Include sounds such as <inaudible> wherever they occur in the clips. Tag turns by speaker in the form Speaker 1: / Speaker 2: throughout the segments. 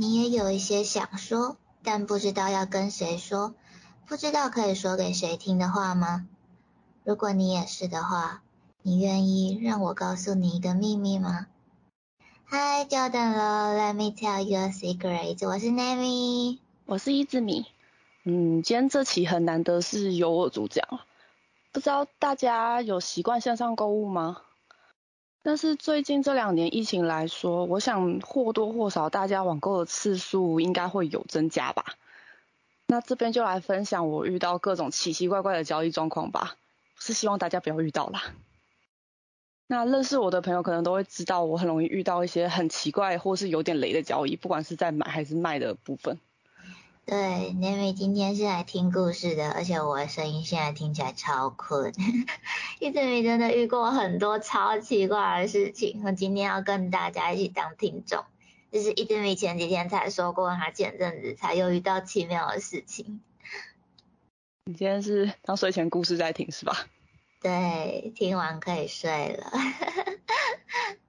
Speaker 1: 你也有一些想说，但不知道要跟谁说，不知道可以说给谁听的话吗？如果你也是的话，你愿意让我告诉你一个秘密吗？嗨，久等了，Let me tell you a secret。我是 Nami，
Speaker 2: 我是一只米。嗯，今天这期很难得是由我主讲，不知道大家有习惯线上购物吗？但是最近这两年疫情来说，我想或多或少大家网购的次数应该会有增加吧。那这边就来分享我遇到各种奇奇怪怪的交易状况吧，是希望大家不要遇到啦。那认识我的朋友可能都会知道，我很容易遇到一些很奇怪或是有点雷的交易，不管是在买还是卖的部分。
Speaker 1: 对，因为今天是来听故事的，而且我的声音现在听起来超困。<laughs> 一直没真的遇过很多超奇怪的事情，我今天要跟大家一起当听众。就是一直没前几天才说过，他前阵子才又遇到奇妙的事情。
Speaker 2: 你今天是当睡前故事在听是吧？
Speaker 1: 对，听完可以睡了。<laughs>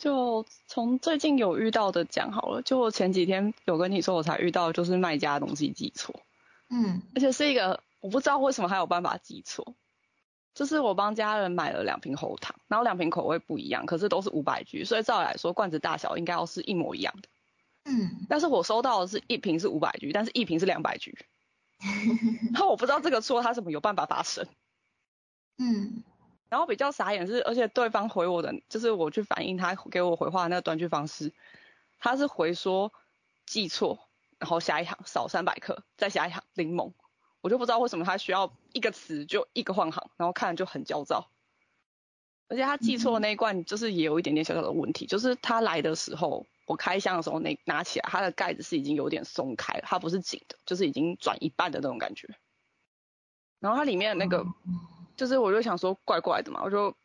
Speaker 2: 就从最近有遇到的讲好了，就我前几天有跟你说，我才遇到就是卖家的东西记错，
Speaker 1: 嗯，
Speaker 2: 而且是一个我不知道为什么还有办法记错，就是我帮家人买了两瓶喉糖，然后两瓶口味不一样，可是都是五百 G，所以照理来说罐子大小应该要是一模一样的，
Speaker 1: 嗯，
Speaker 2: 但是我收到的是一瓶是五百 G，但是一瓶是两百 G，<laughs> 然后我不知道这个错它怎么有办法发生。
Speaker 1: 嗯，
Speaker 2: 然后比较傻眼是，而且对方回我的，就是我去反映他给我回话的那个短句方式，他是回说记错，然后下一行少三百克，再下一行柠檬，我就不知道为什么他需要一个词就一个换行，然后看就很焦躁。而且他记错的那一罐就是也有一点点小小的问题，就是他来的时候，我开箱的时候那拿起来，它的盖子是已经有点松开了，它不是紧的，就是已经转一半的那种感觉。然后它里面的那个。就是我就想说怪怪的嘛，我就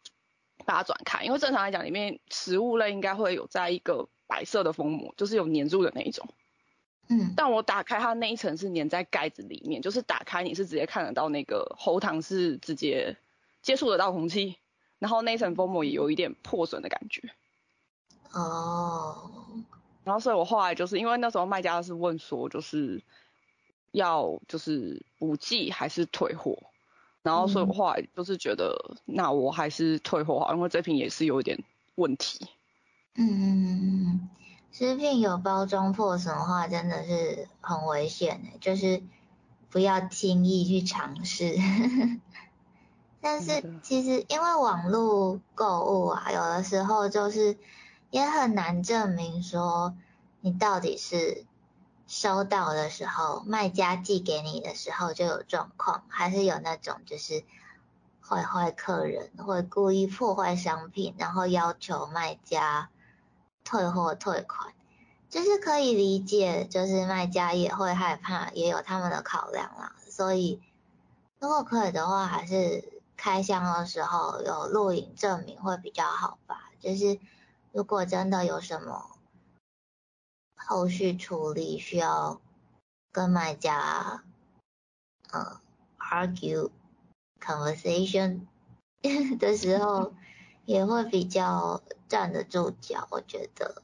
Speaker 2: 把它转开，因为正常来讲里面食物类应该会有在一个白色的封膜，就是有粘住的那一种。
Speaker 1: 嗯，
Speaker 2: 但我打开它那一层是粘在盖子里面，就是打开你是直接看得到那个喉糖是直接接触得到空气，然后那一层封膜也有一点破损的感觉。
Speaker 1: 哦。
Speaker 2: 然后所以我后来就是因为那时候卖家是问说就是要就是补寄还是退货。然后所以后来就是觉得，那我还是退货好，因为这瓶也是有一点问题。
Speaker 1: 嗯嗯嗯嗯，食品有包装破损的话，真的是很危险的，就是不要轻易去尝试。<laughs> 但是其实因为网络购物啊，有的时候就是也很难证明说你到底是。收到的时候，卖家寄给你的时候就有状况，还是有那种就是坏坏客人会故意破坏商品，然后要求卖家退货退款，就是可以理解，就是卖家也会害怕，也有他们的考量啦。所以如果可以的话，还是开箱的时候有录影证明会比较好吧。就是如果真的有什么。后续处理需要跟卖家呃 argue conversation <laughs> 的时候，也会比较站得住脚。我觉得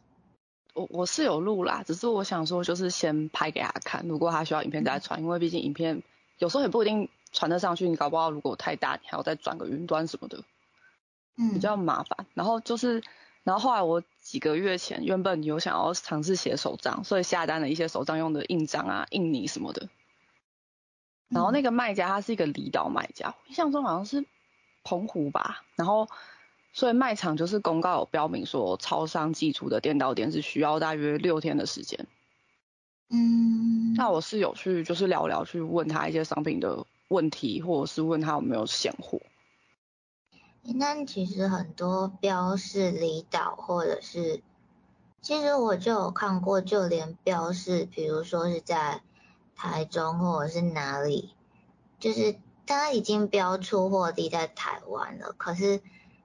Speaker 2: 我我是有录啦，只是我想说就是先拍给他看，如果他需要影片再传，因为毕竟影片有时候也不一定传得上去，你搞不好如果太大，你还要再转个云端什么的，
Speaker 1: 嗯，
Speaker 2: 比较麻烦。然后就是。然后后来我几个月前原本有想要尝试写手账，所以下单了一些手账用的印章啊、印泥什么的。然后那个卖家他是一个离岛卖家，印象中好像是澎湖吧。然后所以卖场就是公告有标明说，超商寄出的店到店是需要大约六天的时间。
Speaker 1: 嗯。
Speaker 2: 那我是有去就是聊聊去问他一些商品的问题，或者是问他有没有现货。
Speaker 1: 那其实很多标示离岛，或者是，其实我就有看过，就连标示，比如说是在台中或者是哪里，就是它已经标出货地在台湾了，可是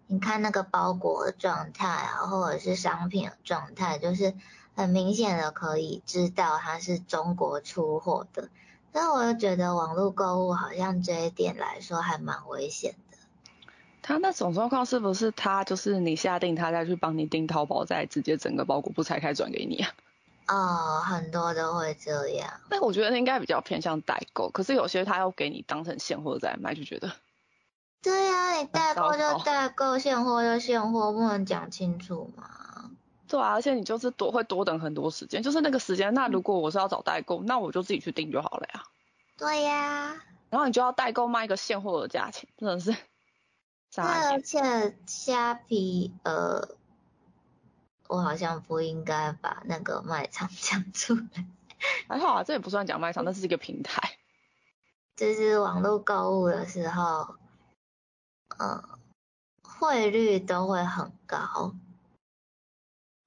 Speaker 1: 你看那个包裹的状态啊，或者是商品的状态，就是很明显的可以知道它是中国出货的，所以我就觉得网络购物好像这一点来说还蛮危险。
Speaker 2: 他那种状况是不是他就是你下定，他再去帮你订淘宝，再直接整个包裹不拆开转给你啊？
Speaker 1: 哦，很多都会这样。
Speaker 2: 但我觉得那应该比较偏向代购，可是有些他要给你当成现货再卖，就觉得。
Speaker 1: 对呀、你代购就代购，现货就现货，不能讲清楚吗？
Speaker 2: 对啊，而且你就是多会多等很多时间，就是那个时间。那如果我是要找代购，那我就自己去订就好了呀。
Speaker 1: 对呀、
Speaker 2: 然后你就要代购卖一个现货的价钱，真的是傻
Speaker 1: 而。且虾皮，呃，我好像不应该把那个卖场 <laughs> 讲出来，
Speaker 2: 还好啊，这也不算讲卖场，那是一个平台。<laughs>
Speaker 1: 就是网络购物的时候，呃，汇率都会很高。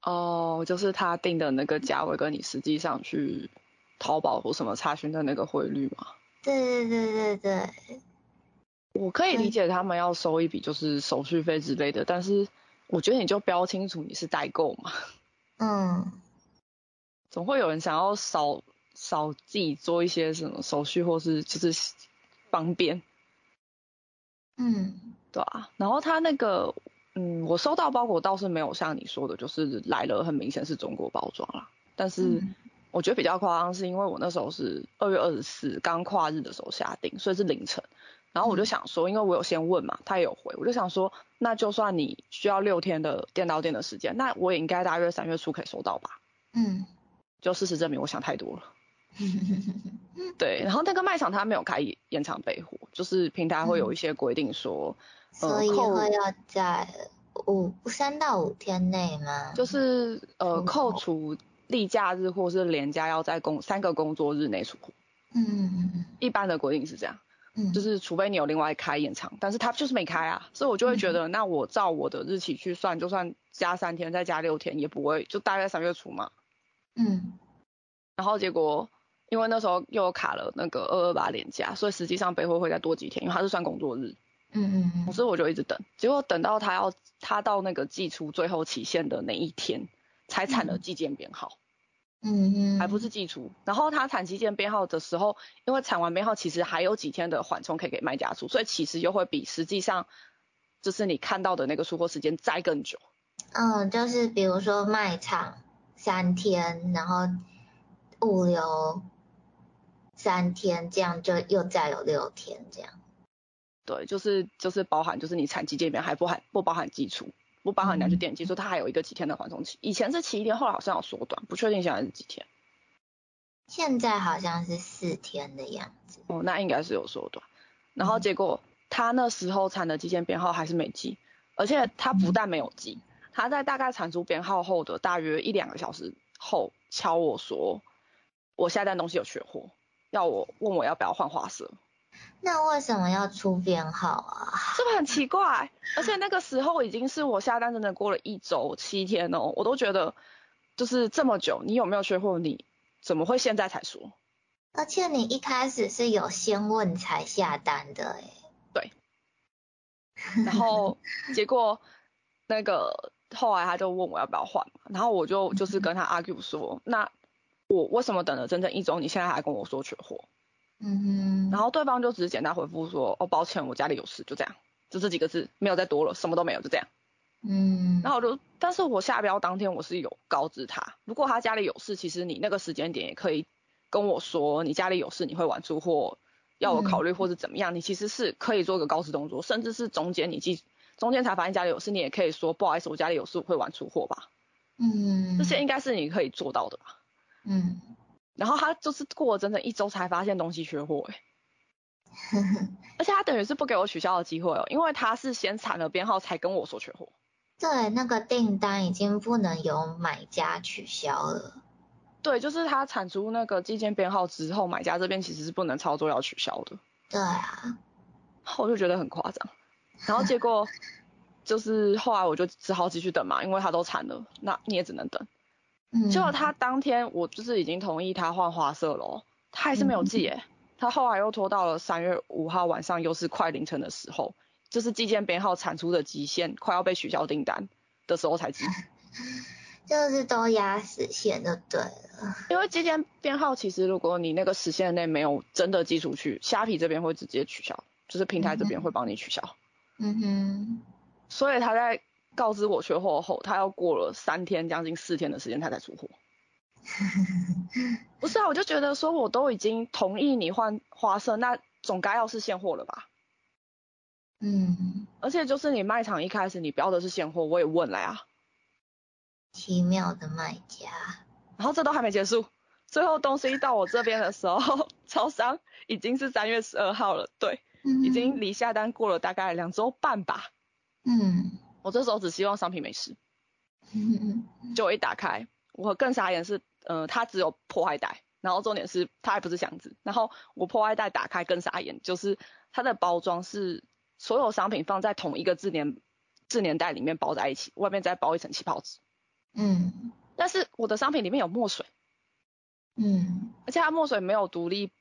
Speaker 2: 哦，就是他定的那个价位跟你实际上去淘宝或什么查询的那个汇率嘛。
Speaker 1: 对对对对对，
Speaker 2: 我可以理解他们要收一笔就是手续费之类的，但是我觉得你就标清楚你是代购嘛，
Speaker 1: 嗯，
Speaker 2: 总会有人想要少少自己做一些什么手续或是就是方便，
Speaker 1: 嗯，
Speaker 2: 对啊。然后他那个，嗯，我收到包裹倒是没有像你说的，就是来了很明显是中国包装啦，但是。
Speaker 1: 嗯
Speaker 2: 我觉得比较夸张，是因为我那时候是二月二十四刚跨日的时候下定，所以是凌晨。然后我就想说，因为我有先问嘛，他也有回，我就想说，那就算你需要六天的店到店的时间，那我也应该大约三月初可以收到吧？
Speaker 1: 嗯，
Speaker 2: 就事实证明，我想太多了。<laughs> 对，然后那个卖场他没有开延长备货，就是平台会有一些规定说，
Speaker 1: 所以
Speaker 2: 扣
Speaker 1: 会要在五三到五天内吗？
Speaker 2: 就是呃扣除例假日或是连假要在工三个工作日内出货，
Speaker 1: 嗯
Speaker 2: 一般的规定是这样。
Speaker 1: 嗯，
Speaker 2: 就是除非你有另外开延长，但是他就是没开啊，所以我就会觉得，那我照我的日期去算，就算加三天再加六天，也不会就大概三月初嘛。
Speaker 1: 嗯
Speaker 2: 然后结果因为那时候又有卡了那个二二八连假，所以实际上北货会再多几天，因为它是算工作日，
Speaker 1: 嗯嗯
Speaker 2: 所以我就一直等，结果等到他要他到那个寄出最后期限的那一天，才产了寄件编号。
Speaker 1: 嗯嗯，
Speaker 2: 还不是寄出。然后他产期件编号的时候，因为产完编号其实还有几天的缓冲可以给卖家出，所以其实又会比实际上就是你看到的那个出货时间再更久。
Speaker 1: 嗯，就是比如说卖场三天，然后物流三天，这样就又再有六天这样。
Speaker 2: 对，就是就是包含就是你产期件编还不含不包含寄出，不包含你要去店寄出，它还有一个几天的缓冲期。以前是七天，后来好像有缩短，不确定现在是几天。
Speaker 1: 现在好像是四天的样子。
Speaker 2: 哦，那应该是有缩短。然后结果他那时候产的寄件编号还是没记，而且他不但没有记，他在大概产出编号后的大约一两个小时后敲我说，我下单东西有缺货，要我问我要不要换花色，
Speaker 1: 那为什么要出编号啊？
Speaker 2: 是不是很奇怪？而且那个时候已经是我下单真的过了一周七天哦，我都觉得就是这么久，你有没有缺货？你怎么会现在才说？
Speaker 1: 而且你一开始是有先问才下单的诶、对
Speaker 2: 然后 <laughs> 结果那个后来他就问我要不要换嘛，然后我就就是跟他 argue 说，那我为什么等了整整一周，你现在还跟我说缺货？
Speaker 1: 嗯哼，
Speaker 2: 然后对方就只是简单回复说，哦抱歉，我家里有事，就这样，就这几个字，没有再多了，什么都没有，就这样。
Speaker 1: 嗯，
Speaker 2: 然后我就，但是我下标当天我是有告知他，如果他家里有事，其实你那个时间点也可以跟我说，你家里有事，你会晚出货，要我考虑或是怎么样，你其实是可以做一个告知动作，甚至是中间你记中间才发现家里有事，你也可以说不好意思，我家里有事，我会晚出货吧，
Speaker 1: 嗯，
Speaker 2: 这些应该是你可以做到的吧。
Speaker 1: 嗯，
Speaker 2: 然后他就是过了整整一周才发现东西缺货、欸，<laughs> 而且他等于是不给我取消的机会哦，因为他是先产了编号才跟我说缺货。
Speaker 1: 对，那个订单已经不能由买家取消了。
Speaker 2: 对，就是他产出那个寄件编号之后，买家这边其实是不能操作要取消的，
Speaker 1: 对啊，
Speaker 2: 我就觉得很夸张。然后结果就是后来我就只好继续等嘛，因为他都产了，那你也只能等。
Speaker 1: 嗯，
Speaker 2: 结果他当天我就是已经同意他换花色了哦，他还是没有寄耶。他后来又拖到了三月五号晚上，又是快凌晨的时候，就是寄件编号产出的极限快要被取消订单的时候才寄。<laughs>
Speaker 1: 就是都压死线就对了。
Speaker 2: 因为寄件编号其实如果你那个时限内没有真的寄出去，虾皮这边会直接取消，就是平台这边会帮你取消。
Speaker 1: 嗯哼，
Speaker 2: 所以他在告知我缺货后，他要过了三天将近四天的时间他才出货。<laughs> 不是啊，我就觉得说我都已经同意你换花色，那总该要是现货了吧？
Speaker 1: 嗯，
Speaker 2: 而且就是你卖场一开始你标的是现货，我也问了呀。
Speaker 1: 奇妙的卖家。
Speaker 2: 然后这都还没结束，最后东西到我这边的时候，超商已经是三月十二号了，对，已经离下单过了大概两周半吧。
Speaker 1: 嗯。
Speaker 2: 我这时候只希望商品没事。就我一打开，我更傻眼是，呃，它只有破坏袋，然后重点是它还不是箱子，然后我破坏袋打开更傻眼，就是它的包装是所有商品放在同一个自粘自粘袋里面包在一起，外面再包一层气泡纸。
Speaker 1: 嗯。
Speaker 2: 但是我的商品里面有墨水。
Speaker 1: 嗯。
Speaker 2: 而且它墨水没有独立，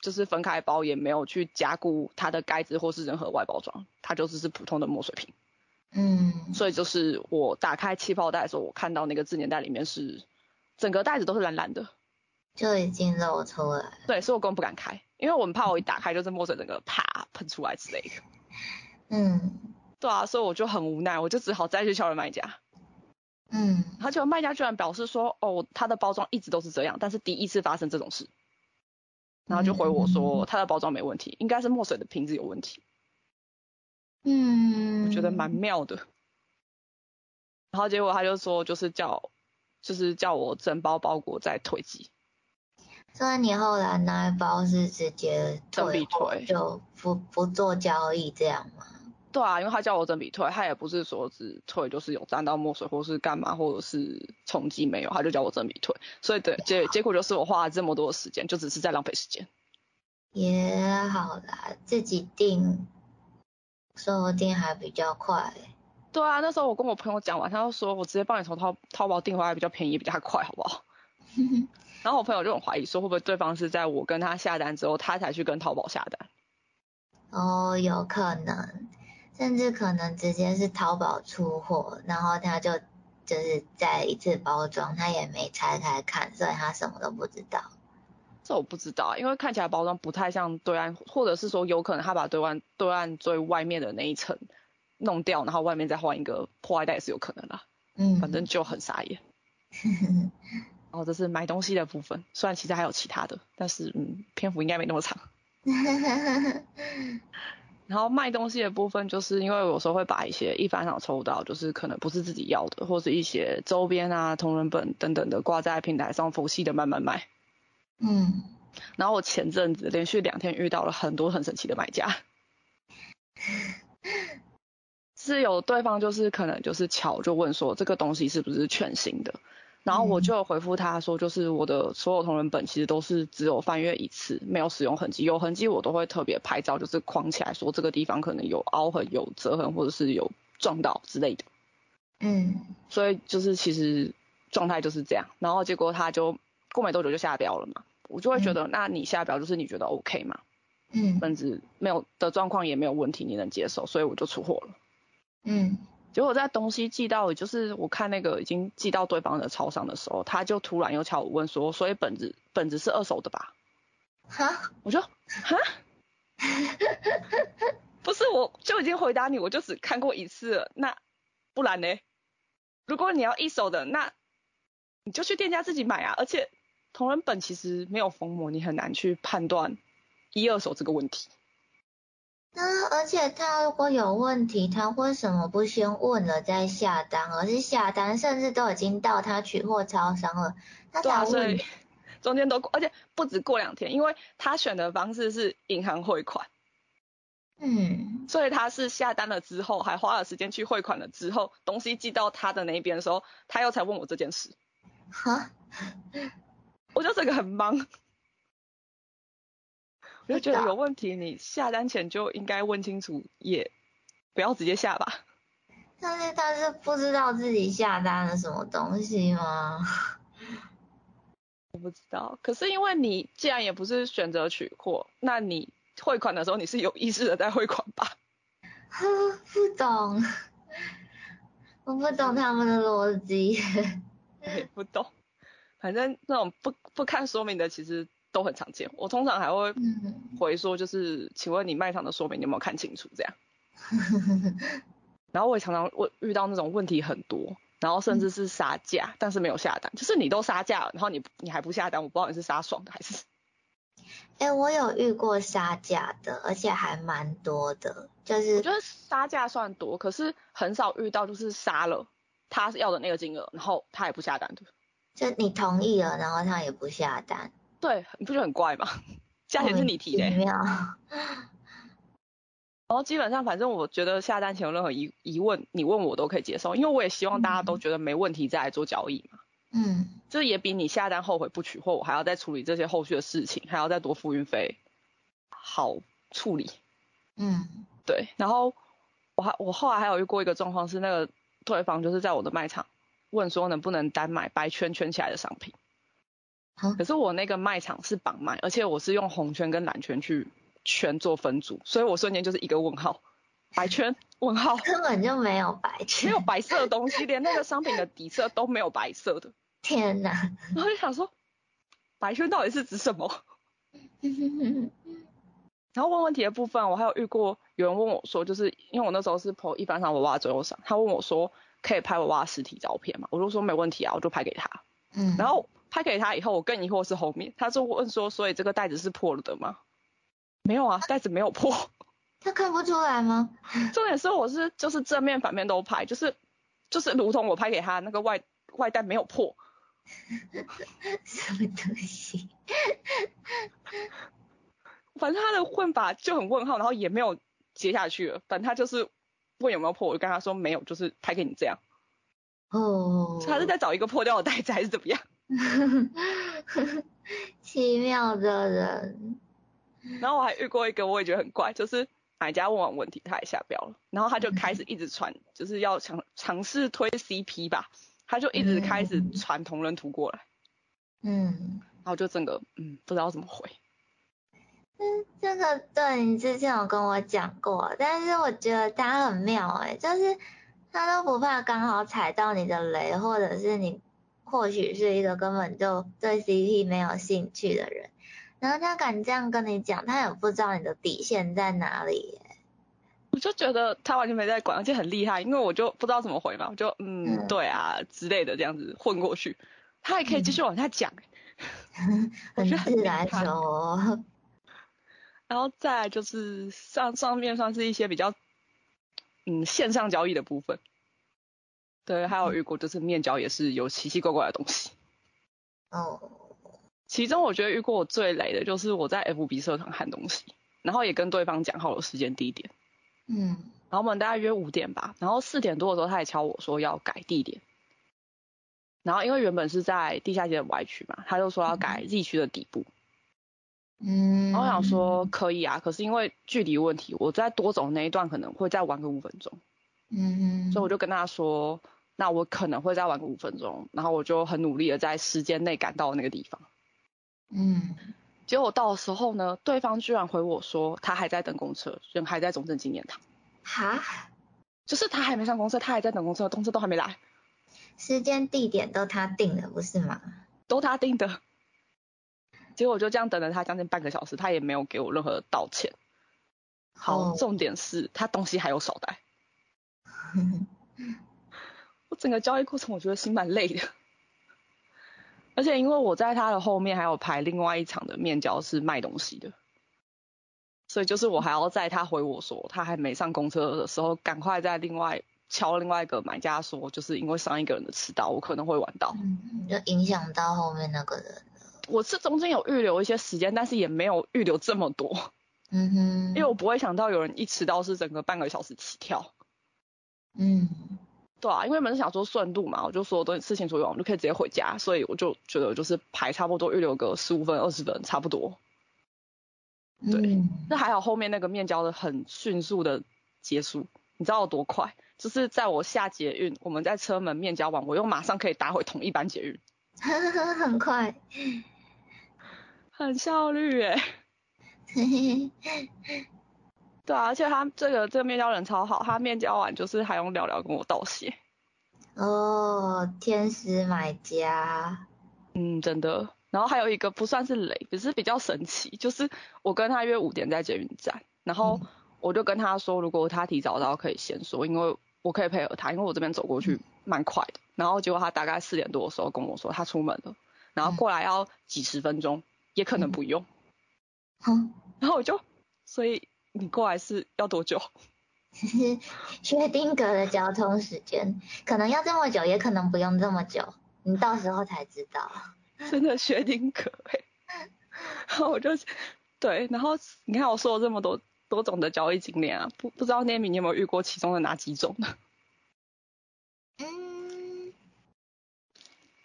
Speaker 2: 就是分开包，也没有去加固它的盖子或是任何外包装，它就只是普通的墨水瓶。
Speaker 1: 嗯，
Speaker 2: 所以就是我打开气泡袋的时候，我看到那个自粘袋里面是整个袋子都是蓝蓝的，
Speaker 1: 就已经露出来。
Speaker 2: 对，所以我根本不敢开，因为我们怕我一打开就是墨水整个啪喷出来之类的。<laughs>
Speaker 1: 嗯，
Speaker 2: 对啊，所以我就很无奈，我就只好再去敲了卖家。
Speaker 1: 嗯，
Speaker 2: 而且卖家居然表示说，哦，他的包装一直都是这样，但是第一次发生这种事，然后就回我说他的包装没问题，应该是墨水的瓶子有问题。
Speaker 1: 嗯，
Speaker 2: 我觉得蛮妙的。然后结果他就说，就是叫，就是叫我整包包裹再退寄。
Speaker 1: 所以你后来那一包是直接
Speaker 2: 退，
Speaker 1: 就不不做交易这样吗？
Speaker 2: 对啊，因为他叫我整笔退，他也不是说只退，就是有沾到墨水或是干嘛，或者是冲击没有，他就叫我整笔退。所以对结结果就是我花了这么多的时间，就只是在浪费时间。
Speaker 1: 也好啦，自己订。说不定还比较快。
Speaker 2: 对啊，那时候我跟我朋友讲完，他就说我直接帮你从淘淘宝订回来比较便宜，比较快，好不好？<laughs> 然后我朋友就很怀疑，说会不会对方是在我跟他下单之后，他才去跟淘宝下单？
Speaker 1: 哦，有可能，甚至可能直接是淘宝出货，然后他就就是再一次包装，他也没拆开看，所以他什么都不知道。
Speaker 2: 这我不知道，因为看起来包装不太像对岸，或者是说有可能他把对岸对岸最外面的那一层弄掉，然后外面再换一个破坏袋也是有可能的。
Speaker 1: 嗯，
Speaker 2: 反正就很傻眼。<laughs> 然后这是买东西的部分，虽然其实还有其他的，但是嗯，篇幅应该没那么长。<laughs> 然后卖东西的部分，就是因为有时候会把一些一般上抽到，就是可能不是自己要的，或是一些周边啊、同人本等等的挂在平台上佛系的慢慢卖。
Speaker 1: 嗯，
Speaker 2: 然后我前阵子连续两天遇到了很多很神奇的买家，是有对方就是可能就是巧就问说这个东西是不是全新的，然后我就回复他说就是我的所有同人本其实都是只有翻阅一次，没有使用痕迹，有痕迹我都会特别拍照，就是框起来说这个地方可能有凹痕、有折痕或者是有撞到之类的。
Speaker 1: 嗯，
Speaker 2: 所以就是其实状态就是这样，然后结果他就。过没多久就下标了嘛，我就会觉得，那你下标就是你觉得 OK 嘛？
Speaker 1: 嗯，
Speaker 2: 本子没有的状况也没有问题，你能接受，所以我就出货了。
Speaker 1: 嗯，
Speaker 2: 结果在东西寄到，就是我看那个已经寄到对方的超商的时候，他就突然又敲我问说，所以本子本子是二手的吧？
Speaker 1: 哈？
Speaker 2: 我就哈？不是，我就已经回答你，我就只看过一次了，那不然呢？如果你要一手的，那你就去店家自己买啊，而且同人本其实没有封膜，你很难去判断一二手这个问题。
Speaker 1: 那而且他如果有问题，他为什么不先问了再下单，而是下单，甚至都已经到他取货超商了，他才问。<laughs>
Speaker 2: 中间都过，而且不止过两天，因为他选的方式是银行汇款。
Speaker 1: 嗯。
Speaker 2: 所以他是下单了之后，还花了时间去汇款了之后，东西寄到他的那边的时候，他又才问我这件事。
Speaker 1: 哈，
Speaker 2: 我就这个很忙，<laughs> 我就觉得有问题，你下单前就应该问清楚，也不要直接下吧。
Speaker 1: 但是他是不知道自己下单了什么东西吗？<laughs>
Speaker 2: 我不知道，可是因为你既然也不是选择取货，那你汇款的时候你是有意识的在汇款吧？<laughs>
Speaker 1: 不懂，我不懂他们的逻辑。
Speaker 2: 也不懂，反正那种不不看说明的其实都很常见。我通常还会回说，就是请问你卖场的说明你有没有看清楚这样。<laughs> 然后我也常常我遇到那种问题很多，然后甚至是杀价，但是没有下单，就是你都杀价了，然后你你还不下单，我不知道你是杀爽的还是。
Speaker 1: 哎，我有遇过杀价的，而且还蛮多的，就是
Speaker 2: 我觉得杀价算多，可是很少遇到就是杀了他要的那个金额，然后他也不下单的。
Speaker 1: 就你同意了，然后他也不下单。
Speaker 2: 对，你不觉得很怪吗？<laughs> 价钱是你提的。然后基本上，反正我觉得下单前有任何疑疑问，你问我都可以接受，因为我也希望大家都觉得没问题再来做交易嘛。
Speaker 1: 嗯。
Speaker 2: 这也比你下单后悔不取货，我还要再处理这些后续的事情，还要再多付运费，好处理。
Speaker 1: 嗯。
Speaker 2: 对，然后我还我后来还有遇过一个状况是，那个对方就是在我的卖场问说能不能单买白圈圈起来的商品。可是我那个卖场是绑卖，而且我是用红圈跟蓝圈去。圈做分组，所以我瞬间就是一个问号，白圈问号，
Speaker 1: 根本就没有白圈，
Speaker 2: 没有白色的东西，连那个商品的底色都没有白色的。
Speaker 1: 天哪！
Speaker 2: 然后就想说，白圈到底是指什么？然后问问题的部分，我还有遇过有人问我说，就是因为我那时候是 po 一般上娃娃左右上，他问我说可以拍娃娃实体照片嘛？我就说没问题啊，我就拍给他。
Speaker 1: 嗯。
Speaker 2: 然后拍给他以后，我更疑惑是后面，他就问说，所以这个袋子是破了的吗？没有啊，袋子没有破。
Speaker 1: 他看不出来吗？<laughs>
Speaker 2: 重点是我是就是正面反面都拍，就是就是如同我拍给他那个外外袋没有破。
Speaker 1: 什么东西？<laughs>
Speaker 2: 反正他的混法就很问号，然后也没有接下去了。反正他就是问有没有破，我就跟他说没有，就是拍给你这样。
Speaker 1: 哦。
Speaker 2: 他是在找一个破掉的袋子还是怎么样？<laughs>
Speaker 1: 奇妙的人。
Speaker 2: 然后我还遇过一个，我也觉得很怪，就是买家问完问题，他也下标了，然后他就开始一直传，就是要尝尝试推 CP 吧，他就一直开始传同人图过来，
Speaker 1: 嗯，
Speaker 2: 然后就整个嗯不知道怎么回。
Speaker 1: 嗯，这个对你之前有跟我讲过，但是我觉得他很妙哎，就是他都不怕刚好踩到你的雷，或者是你或许是一个根本就对 CP 没有兴趣的人。然后他敢这样跟你讲，他也不知道你的底线在哪里。
Speaker 2: 我就觉得他完全没在管，而且很厉害，因为我就不知道怎么回嘛，我就嗯对啊之类的这样子混过去，他还可以继续往下讲，<laughs>
Speaker 1: 很自来熟。
Speaker 2: 然后再来就是上上面算是一些比较嗯线上交易的部分，对，还有遇过就是面交也是有奇奇怪怪的东西。
Speaker 1: 哦。
Speaker 2: 其中我觉得遇过我最雷的就是我在 FB 社团看东西，然后也跟对方讲好了时间地点，
Speaker 1: 嗯，
Speaker 2: 然后我们大概约五点吧，然后四点多的时候他也敲我说要改地点，然后因为原本是在地下街的 Y 区嘛，他就说要改 Z 区的底部，
Speaker 1: 嗯，
Speaker 2: 然后我想说可以啊，可是因为距离问题，我在多走那一段可能会再玩个五分钟，
Speaker 1: 嗯，
Speaker 2: 所以我就跟他说，那我可能会再玩个五分钟，然后我就很努力的在时间内赶到那个地方。
Speaker 1: 嗯，
Speaker 2: 结果到的时候呢，对方居然回我说他还在等公车，人还在中正纪念堂。
Speaker 1: 哈？
Speaker 2: 就是他还没上公车，他还在等公车，公车都还没来。
Speaker 1: 时间地点都他定的，不是吗？
Speaker 2: 都他定的。结果我就这样等了他将近半个小时，他也没有给我任何道歉。好，重点是他东西还有少带。<laughs> 我整个交易过程我觉得心蛮累的。而且因为我在他的后面还有排另外一场的面交是卖东西的，所以就是我还要在他回我说他还没上公车的时候，赶快在另外敲另外一个买家说，就是因为上一个人的迟到，我可能会晚到，
Speaker 1: 就影响到后面那个人。
Speaker 2: 我是中间有预留一些时间，但是也没有预留这么多。
Speaker 1: 嗯哼。因
Speaker 2: 为我不会想到有人一迟到是整个半个小时起跳。
Speaker 1: 嗯。
Speaker 2: 对啊，因为本身想说顺路嘛，我就所有东西事情处理完，我就可以直接回家，所以我就觉得就是排差不多预留个十五分、二十分差不多。对，那还好后面那个面交的很迅速的结束，你知道有多快？就是在我下捷运，我们在车门面交完，我又马上可以打回同一班捷运。<laughs>
Speaker 1: 很快，
Speaker 2: 很效率哎。<laughs> 对啊，而且他这个这个面交人超好，他面交完就是还用聊聊跟我道谢。
Speaker 1: 哦，天使买家。
Speaker 2: 嗯，真的。然后还有一个不算是雷，只是比较神奇，就是我跟他约五点在捷运站，然后我就跟他说，如果他提早到可以先说，因为我可以配合他，因为我这边走过去蛮快的。然后结果他大概四点多的时候跟我说他出门了，然后过来要几十分钟，也可能不用。
Speaker 1: 哼，
Speaker 2: 然后我就，所以你过来是要多久？<laughs>
Speaker 1: 是薛定格的交通时间，可能要这么久，也可能不用这么久，你到时候才知道。
Speaker 2: 真的薛定格哎。<laughs> 然后我就，对，然后你看我说了这么多多种的交易经验啊，不不知道 Nami 你有没有遇过其中的哪几种呢？
Speaker 1: 嗯，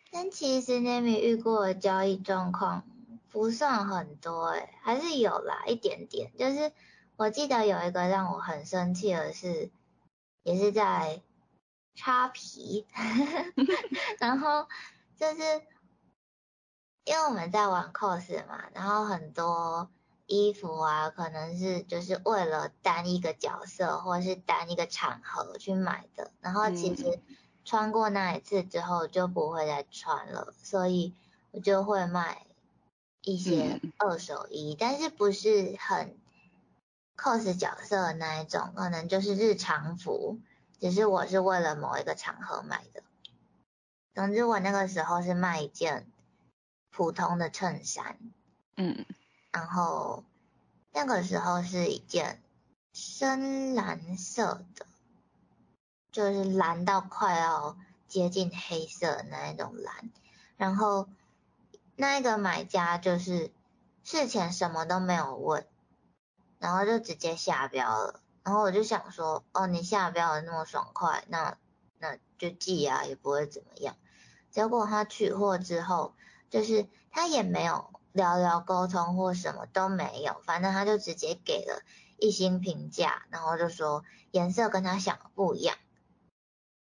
Speaker 1: 但其实 Nami 遇过的交易状况不算很多哎，还是有啦一点点，就是我记得有一个让我很生气的是，也是在擦皮，<laughs> <laughs> 然后就是。因为我们在玩 cos 嘛，然后很多衣服啊，可能是就是为了单一个角色或者是单一个场合去买的，然后其实穿过那一次之后就不会再穿了，所以我就会卖一些二手衣，但是不是很 cos 角色的那一种，可能就是日常服，只是我是为了某一个场合买的。总之我那个时候是卖一件。普通的衬衫，
Speaker 2: 嗯，
Speaker 1: 然后那个时候是一件深蓝色的，就是蓝到快要接近黑色那一种蓝，然后那一个买家就是事前什么都没有问，然后就直接下标了，然后我就想说，哦，你下标的那么爽快，那那就寄啊，也不会怎么样。结果他取货之后。就是他也没有聊聊沟通或什么都没有，反正他就直接给了一星评价，然后就说颜色跟他想的不一样。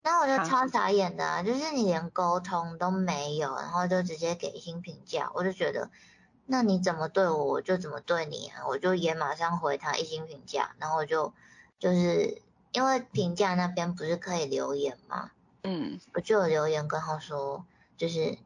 Speaker 1: 那我就超傻眼的啊，就是你连沟通都没有，然后就直接给一星评价，我就觉得那你怎么对我，我就怎么对你啊，我就也马上回他一星评价，然后我就就是因为评价那边不是可以留言吗？
Speaker 2: 嗯，
Speaker 1: 我就有留言跟他说，就是。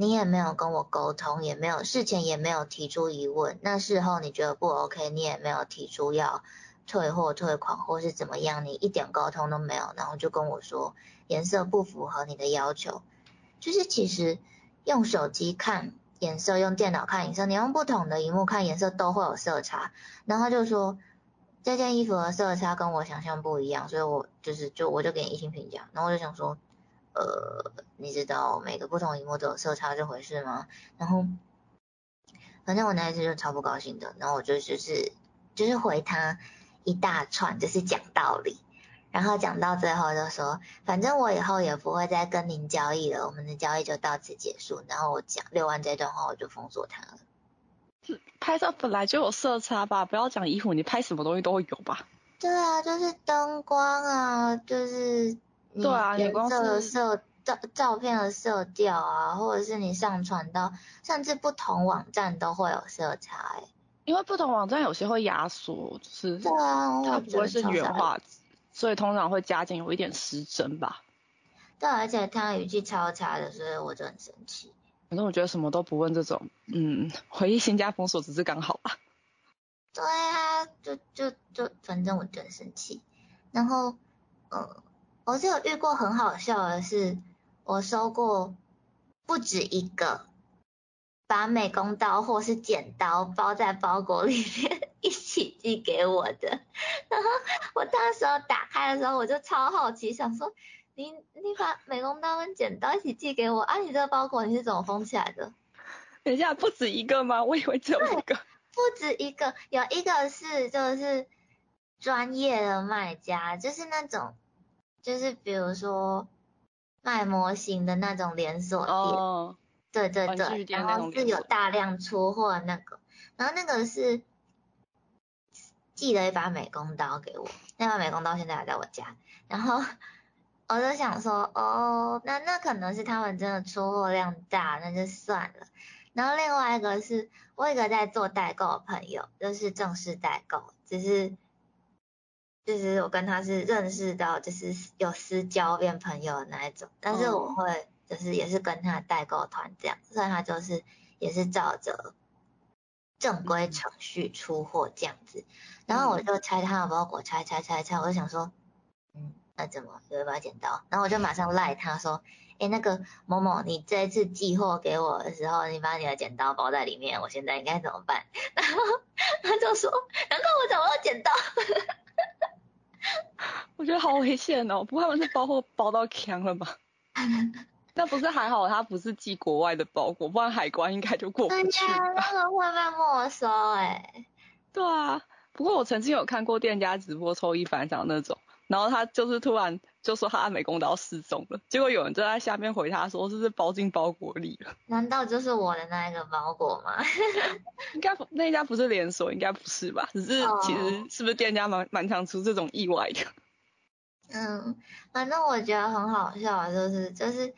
Speaker 1: 你也没有跟我沟通，也没有事前也没有提出疑问，那事后你觉得不 OK，你也没有提出要退货退款或是怎么样，你一点沟通都没有，然后就跟我说颜色不符合你的要求，就是其实用手机看颜色，用电脑看颜色，你用不同的荧幕看颜色都会有色差，然后他就说这件衣服的色差跟我想象不一样，所以我就是就我就给你一星评价，然后我就想说。呃，你知道每个不同荧幕都有色差这回事吗？然后，反正我那一次就超不高兴的，然后我就就是就是回他一大串，就是讲道理，然后讲到最后就说，反正我以后也不会再跟您交易了，我们的交易就到此结束。然后我讲溜完这段话，我就封锁他了。
Speaker 2: 拍照本来就有色差吧，不要讲衣服，你拍什么东西都会有吧？
Speaker 1: 对啊，就是灯光啊，就是。
Speaker 2: 对啊，
Speaker 1: 颜色的色照照片的色调啊，或者是你上传到，甚至不同网站都会有色差。
Speaker 2: 因为不同网站有些会压缩，就是它不会是原画，所以通常会加进有一点失真吧。
Speaker 1: 对，而且他语气超差的，所以我就很生气。
Speaker 2: 反正我觉得什么都不问这种，嗯，回忆新加坡锁只是刚好吧。
Speaker 1: 对啊，就就就反正我就很生气，然后呃。我是有遇过很好笑的是，我收过不止一个把美工刀或是剪刀包在包裹里面 <laughs> 一起寄给我的，然后我当时候打开的时候，我就超好奇，想说你你把美工刀跟剪刀一起寄给我，啊你这个包裹你是怎么封起来的？
Speaker 2: 等一下不止一个吗？我以为只有一个。
Speaker 1: 不止一个，有一个是就是专业的卖家，就是那种。就是比如说卖模型的那种连锁店，对对对，然后是有大量出货那个，然后那个是寄了一把美工刀给我，那把美工刀现在还在我家，然后我就想说，哦，那那可能是他们真的出货量大，那就算了。然后另外一个是我一个在做代购的朋友，就是正式代购，只是。就是我跟他是认识到，就是有私交变朋友的那一种，但是我会就是也是跟他代购团这样，所以他就是也是照着正规程序出货这样子，然后我就拆他的包裹，拆拆拆拆，我就想说，嗯，那怎么有一把剪刀？然后我就马上赖他说，哎，那个某某，你这一次寄货给我的时候，你把你的剪刀包在里面，我现在应该怎么办？然后他就说，难怪我找不到剪刀。
Speaker 2: 我觉得好危险哦，不会是包货包到墙了吗？<laughs> 那不是还好，他不是寄国外的包裹，不然海关应该就过不去。对
Speaker 1: 呀，那个会被没收哎。<laughs>
Speaker 2: 对啊，不过我曾经有看过店家直播抽一反掌那种，然后他就是突然就说他美工刀失踪了，结果有人就在下面回他说这是包进包裹里了。
Speaker 1: 难道就是我的那一个包裹吗？<laughs>
Speaker 2: 应该那家不是连锁，应该不是吧？只是其实是不是店家蛮蛮常出这种意外的？
Speaker 1: 嗯，反正我觉得很好笑，就是就是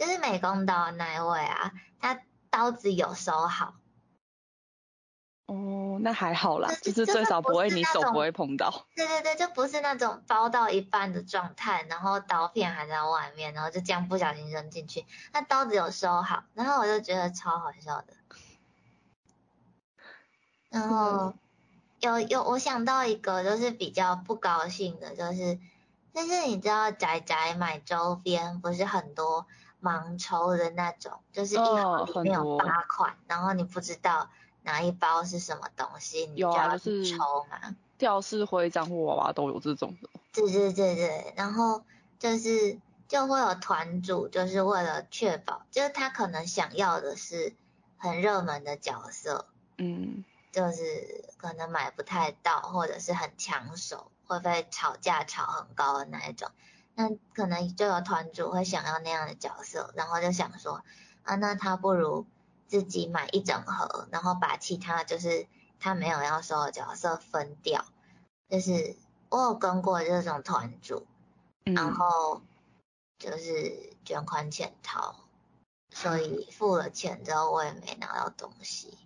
Speaker 1: 就是美工刀的那一位啊，他刀子有收好。
Speaker 2: 哦，那还好啦，就是最少不会你手不会碰到。
Speaker 1: 对对对，就不是那种包到一半的状态，然后刀片还在外面，然后就这样不小心扔进去。那刀子有收好，然后我就觉得超好笑的。然后有有我想到一个就是比较不高兴的，就是就是你知道仔仔买周边不是很多盲抽的那种，就是一盒里面有八款，然后你不知道。哪一包是什么东西？你就要去抽嘛。
Speaker 2: 吊饰徽章或娃娃都有这种的。
Speaker 1: 对对对对，然后就是就会有团主，就是为了确保，就是他可能想要的是很热门的角色，
Speaker 2: 嗯，
Speaker 1: 就是可能买不太到，或者是很抢手，会被炒价炒很高的那一种，那可能就有团主会想要那样的角色，然后就想说，啊，那他不如。自己买一整盒，然后把其他就是他没有要收的角色分掉。就是我有跟过这种团主，然后就是捐款潜逃，所以付了钱之后我也没拿到东西，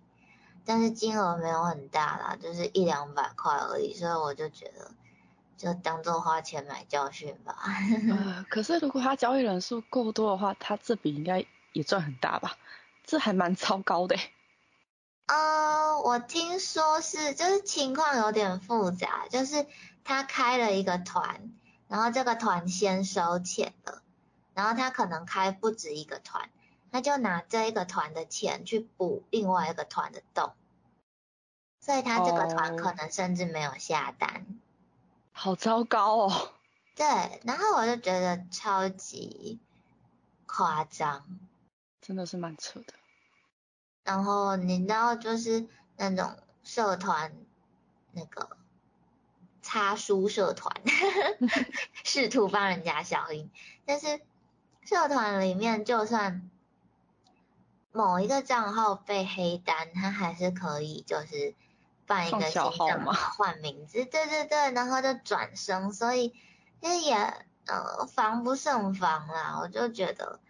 Speaker 1: 但是金额没有很大啦，就是一两百块而已，所以我就觉得就当做花钱买教训吧。<laughs>
Speaker 2: 呃，可是如果他交易人数够多的话，他这笔应该也赚很大吧？这还蛮糟糕的。
Speaker 1: 呃，我听说是，就是情况有点复杂，就是他开了一个团，然后这个团先收钱了，然后他可能开不止一个团，他就拿这一个团的钱去补另外一个团的洞，所以他这个团可能甚至没有下单。
Speaker 2: 好糟糕哦。
Speaker 1: 对，然后我就觉得超级夸张。
Speaker 2: 真的是蛮扯的。
Speaker 1: 然后你知道，就是那种社团，那个擦书社团，<laughs> 试图帮人家消音。但是社团里面，就算某一个账号被黑单，他还是可以就是办一个新账号换名字，对对对，然后就转生，所以其实也呃防不胜防啦。我就觉得。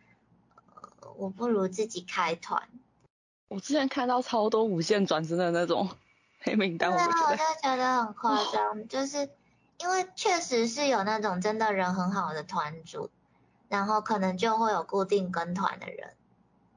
Speaker 1: 我不如自己开团。
Speaker 2: 我之前看到超多无限转生的那种 <laughs> 黑名单，我就
Speaker 1: 觉得很夸张，就是因为确实是有那种真的人很好的团主，然后可能就会有固定跟团的人。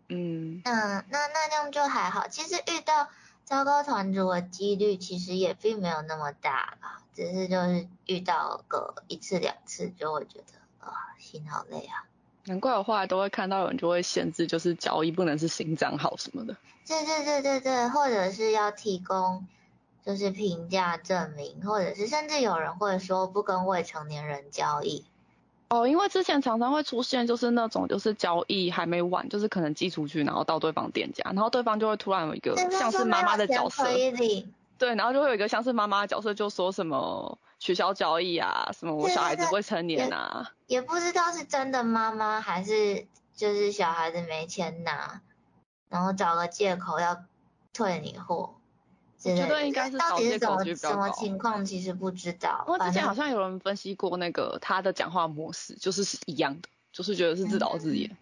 Speaker 2: 嗯。
Speaker 1: 嗯，那那这样就还好。其实遇到糟糕团主的几率其实也并没有那么大啦，只是就是遇到个一次两次就会觉得啊，心好累啊。
Speaker 2: 难怪我后来都会看到有人就会限制，就是交易不能是新账号什么的。
Speaker 1: 对对对对对，或者是要提供就是评价证明，或者是甚至有人会说不跟未成年人交易。
Speaker 2: 哦，因为之前常常会出现就是那种就是交易还没完，就是可能寄出去然后到对方店家，然后对方就会突然有一个像是妈妈的角色。对，然后就会有一个像是妈妈的角色，就说什么取消交易啊，什么我小孩子未成年啊，
Speaker 1: 也不知道是真的妈妈还是就是小孩子没钱拿，然后找个借口要退你货。
Speaker 2: 我觉得应该是
Speaker 1: 到底是
Speaker 2: 什
Speaker 1: 么什么情况，其实不知道。
Speaker 2: 因为之前好像有人分析过那个他的讲话模式，就是是一样的，就是觉得是自导自演。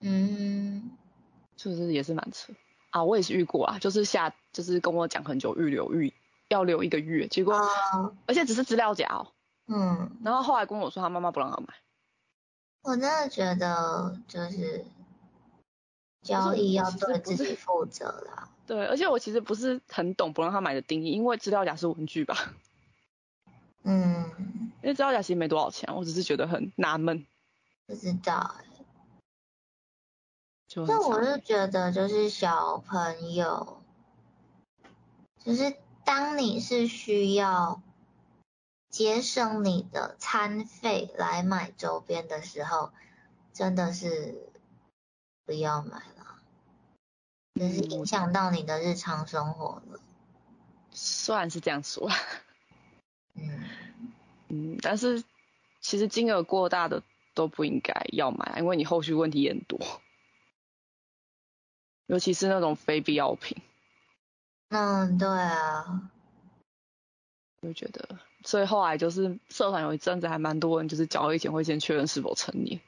Speaker 1: 嗯，<laughs>
Speaker 2: 就是也是蛮扯。啊，我也是遇过啊，就是下就是跟我讲很久预留预要留一个月，结果而且只是资料夹哦，
Speaker 1: 嗯，
Speaker 2: 然后后来跟我说他妈妈不让他买，
Speaker 1: 我真的觉得就是交易要对自己负责啦。
Speaker 2: 对，而且我其实不是很懂不让他买的定义，因为资料夹是文具吧。<laughs>
Speaker 1: 嗯。
Speaker 2: 因为资料夹其实没多少钱，我只是觉得很纳闷。
Speaker 1: 不知道哎、
Speaker 2: 就
Speaker 1: 这我是觉得就是小朋友，就是当你是需要节省你的餐费来买周边的时候，真的是不要买了，就是影响到你的日常生活了。
Speaker 2: 虽然是这样说，
Speaker 1: 嗯，
Speaker 2: 嗯，但是其实金额过大的都不应该要买，因为你后续问题也很多，尤其是那种非必要品，
Speaker 1: 嗯，对啊，
Speaker 2: 我就觉得，所以后来就是社团有一阵子还蛮多人就是交易前会先确认是否成年，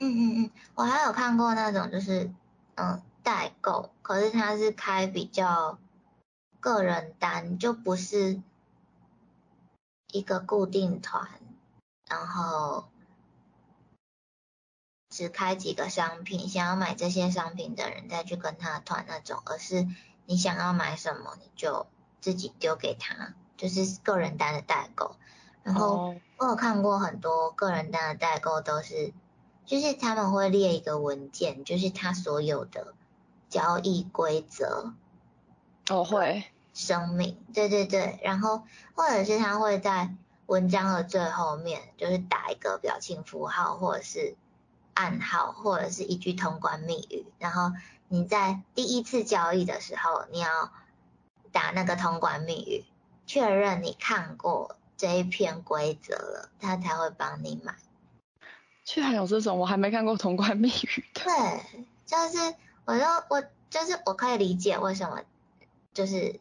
Speaker 1: 嗯嗯嗯，我还有看过那种就是嗯代购，可是他是开比较个人单，就不是一个固定团，然后只开几个商品，想要买这些商品的人再去跟他团那种，而是你想要买什么你就自己丢给他，就是个人单的代购。然后
Speaker 2: 哦
Speaker 1: 我有看过很多个人单的代购都是，就是他们会列一个文件，就是他所有的交易规则、
Speaker 2: 哦会，
Speaker 1: 生命，对对对，然后或者是他会在文章的最后面，就是打一个表情符号或者是暗号或者是一句通关密语，然后你在第一次交易的时候，你要打那个通关密语，确认你看过这一篇规则了，他才会帮你买。
Speaker 2: 居然有这种我还没看过通关密语的，
Speaker 1: 对，就是我就我就是我可以理解为什么就是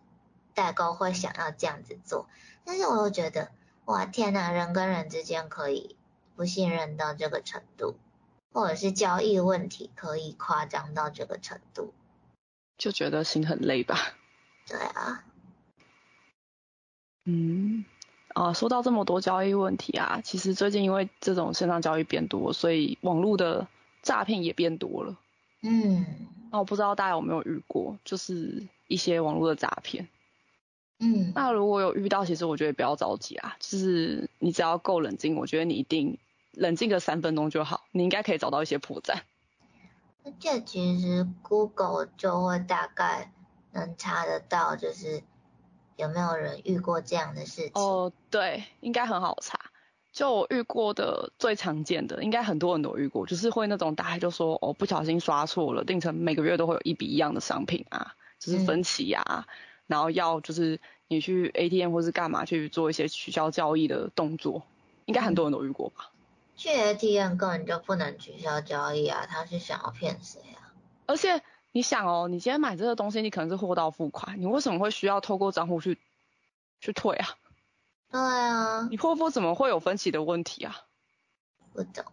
Speaker 1: 代购会想要这样子做，但是我又觉得哇天呐，人跟人之间可以不信任到这个程度，或者是交易问题可以夸张到这个程度，
Speaker 2: 就觉得心很累吧。
Speaker 1: 对啊，
Speaker 2: 嗯，啊，说到这么多交易问题啊，其实最近因为这种线上交易变多，所以网络的诈骗也变多了。
Speaker 1: 嗯
Speaker 2: 那我不知道大家有没有遇过，就是一些网络的诈骗。
Speaker 1: 嗯
Speaker 2: 那如果有遇到，其实我觉得不要着急啊，就是你只要够冷静，我觉得你一定冷静个三分钟就好，你应该可以找到一些破绽。
Speaker 1: 而且其实 Google 就会大概能查得到，就是有没有人遇过这样的事情。
Speaker 2: 哦，对，应该很好查。就我遇过的最常见的，应该很多人都遇过，就是会那种大概就说哦不小心刷错了，定成每个月都会有一笔一样的商品啊，就是分期啊，然后要就是你去 ATM 或是干嘛去做一些取消交易的动作，应该很多人都遇过吧。
Speaker 1: 去 ATM 根本就不能取消交易啊，他是想要骗谁啊？
Speaker 2: 而且你想哦，你今天买这个东西，你可能是货到付款，你为什么会需要透过账户去去退啊？
Speaker 1: 对啊，
Speaker 2: 你货付怎么会有分歧的问题啊？
Speaker 1: 不懂。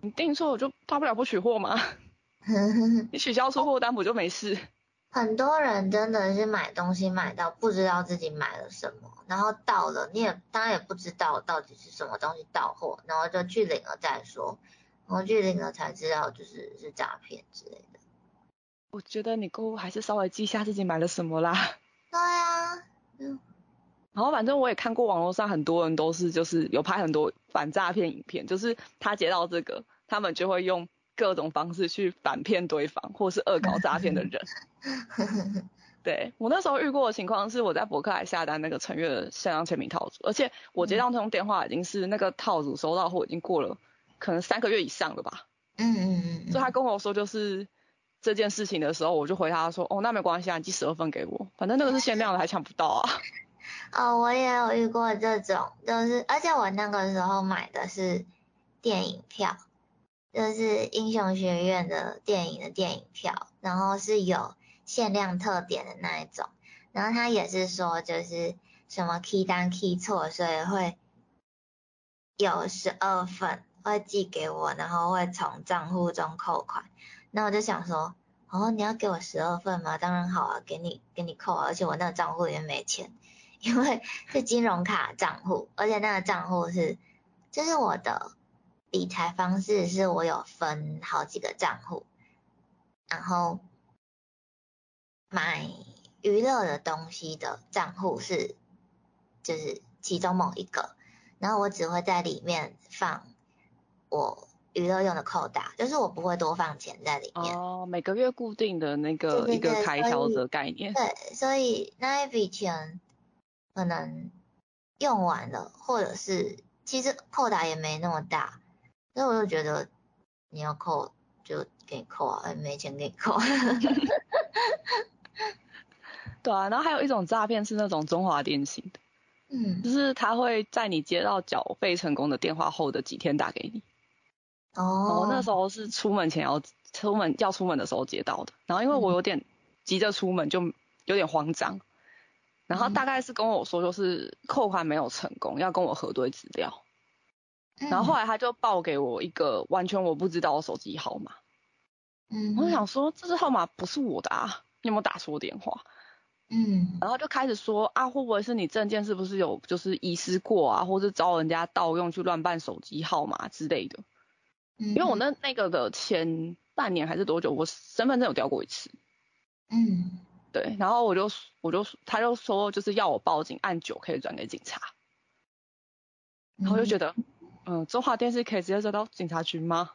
Speaker 2: 你订错我就大不了不取货嘛，<laughs> 你取消出货单不就没事？
Speaker 1: 很多人真的是买东西买到不知道自己买了什么，然后到了你也当然也不知道到底是什么东西到货，然后就去领了再说，然后去领了才知道就是是诈骗之类的。
Speaker 2: 我觉得你购物还是稍微记一下自己买了什么啦。
Speaker 1: 对啊，
Speaker 2: 然后反正我也看过网络上很多人都是就是有拍很多反诈骗影片，就是他接到这个，他们就会用各种方式去反骗对方，或是恶搞诈骗的人。<laughs> 对我那时候遇过的情况是，我在博客来下单那个陈月的限量签名套组，而且我接到那通电话已经是那个套组收到货已经过了可能三个月以上了吧。
Speaker 1: 嗯嗯嗯
Speaker 2: 所以他跟我说就是这件事情的时候，我就回他说，哦，那没关系啊，你寄十二份给我，反正那个是限量的，还抢不到啊。
Speaker 1: 哦，我也有遇过这种，就是而且我那个时候买的是电影票，就是英雄学院的电影的电影票，然后是有限量特点的那一种，然后他也是说就是什么 key 单 key 错，所以会有十二份会寄给我，然后会从账户中扣款，那我就想说，哦，你要给我十二份吗？当然好啊，给你给你扣啊，而且我那个账户里面没钱。因为是金融卡账户，而且那个账户是，就是我的理财方式是我有分好几个账户，然后买娱乐的东西的账户是，就是其中某一个，然后我只会在里面放我娱乐用的扣打，就是我不会多放钱在里面。
Speaker 2: 哦，每个月固定的那个一个开销的概念。
Speaker 1: 对，所以那一笔钱可能用完了，或者是其实扣打也没那么大，所以我就觉得你要扣就给你扣啊，没钱给你扣。<laughs>
Speaker 2: 对啊，然后还有一种诈骗是那种中华电信的，
Speaker 1: 嗯，
Speaker 2: 就是他会在你接到缴费成功的电话后的几天打给你。我
Speaker 1: 哦，
Speaker 2: 那时候是出门前要出门要出门的时候接到的，然后因为我有点急着出门，就有点慌张，然后大概是跟我说就是扣款没有成功，要跟我核对资料，然后后来他就报给我一个完全我不知道的手机号码，
Speaker 1: 嗯，
Speaker 2: 我就想说这支号码不是我的啊，你有没有打错电话？
Speaker 1: 嗯，
Speaker 2: 然后就开始说啊，会不会是你证件是不是有就是遗失过啊，或是遭人家盗用去乱办手机号码之类的？
Speaker 1: 嗯。
Speaker 2: 因为我那那个的前半年还是多久，我身份证有掉过一次，
Speaker 1: 嗯
Speaker 2: 对，然后我就我就他就说就是要我报警，按九可以转给警察，然后我就觉
Speaker 1: 得
Speaker 2: 得，嗯，中华电视可以直接转到警察局吗？